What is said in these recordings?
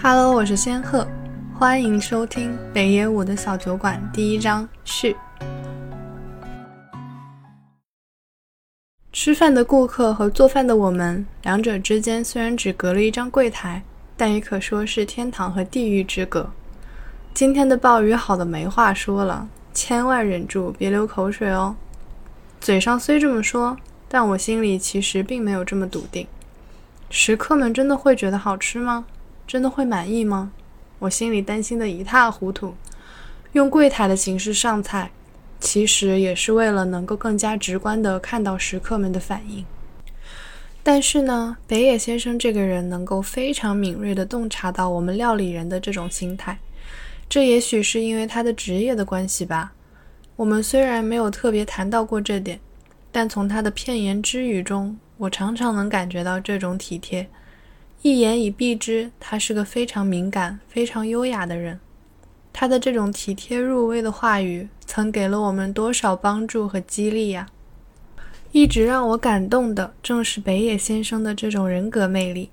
Hello，我是仙鹤，欢迎收听北野武的小酒馆第一章序。吃饭的顾客和做饭的我们，两者之间虽然只隔了一张柜台，但也可说是天堂和地狱之隔。今天的暴雨好的没话说了，千万忍住别流口水哦。嘴上虽这么说，但我心里其实并没有这么笃定。食客们真的会觉得好吃吗？真的会满意吗？我心里担心的一塌糊涂。用柜台的形式上菜，其实也是为了能够更加直观地看到食客们的反应。但是呢，北野先生这个人能够非常敏锐地洞察到我们料理人的这种心态，这也许是因为他的职业的关系吧。我们虽然没有特别谈到过这点，但从他的片言之语中，我常常能感觉到这种体贴。一言以蔽之，他是个非常敏感、非常优雅的人。他的这种体贴入微的话语，曾给了我们多少帮助和激励呀！一直让我感动的，正是北野先生的这种人格魅力。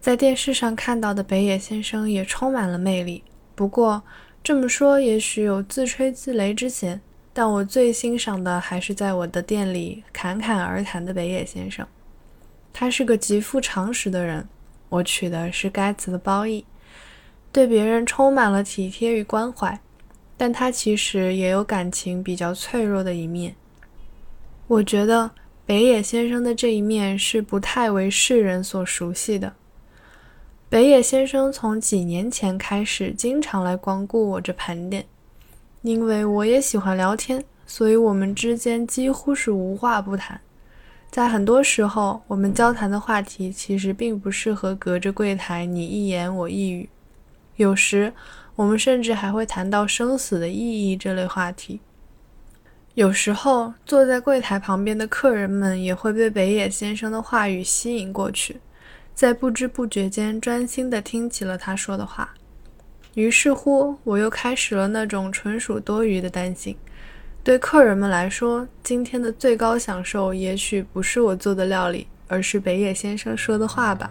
在电视上看到的北野先生也充满了魅力。不过这么说，也许有自吹自擂之嫌。但我最欣赏的，还是在我的店里侃侃而谈的北野先生。他是个极富常识的人，我取的是该词的褒义，对别人充满了体贴与关怀，但他其实也有感情比较脆弱的一面。我觉得北野先生的这一面是不太为世人所熟悉的。北野先生从几年前开始经常来光顾我这盘点，因为我也喜欢聊天，所以我们之间几乎是无话不谈。在很多时候，我们交谈的话题其实并不适合隔着柜台你一言我一语。有时，我们甚至还会谈到生死的意义这类话题。有时候，坐在柜台旁边的客人们也会被北野先生的话语吸引过去，在不知不觉间专心地听起了他说的话。于是乎，我又开始了那种纯属多余的担心。对客人们来说，今天的最高享受也许不是我做的料理，而是北野先生说的话吧。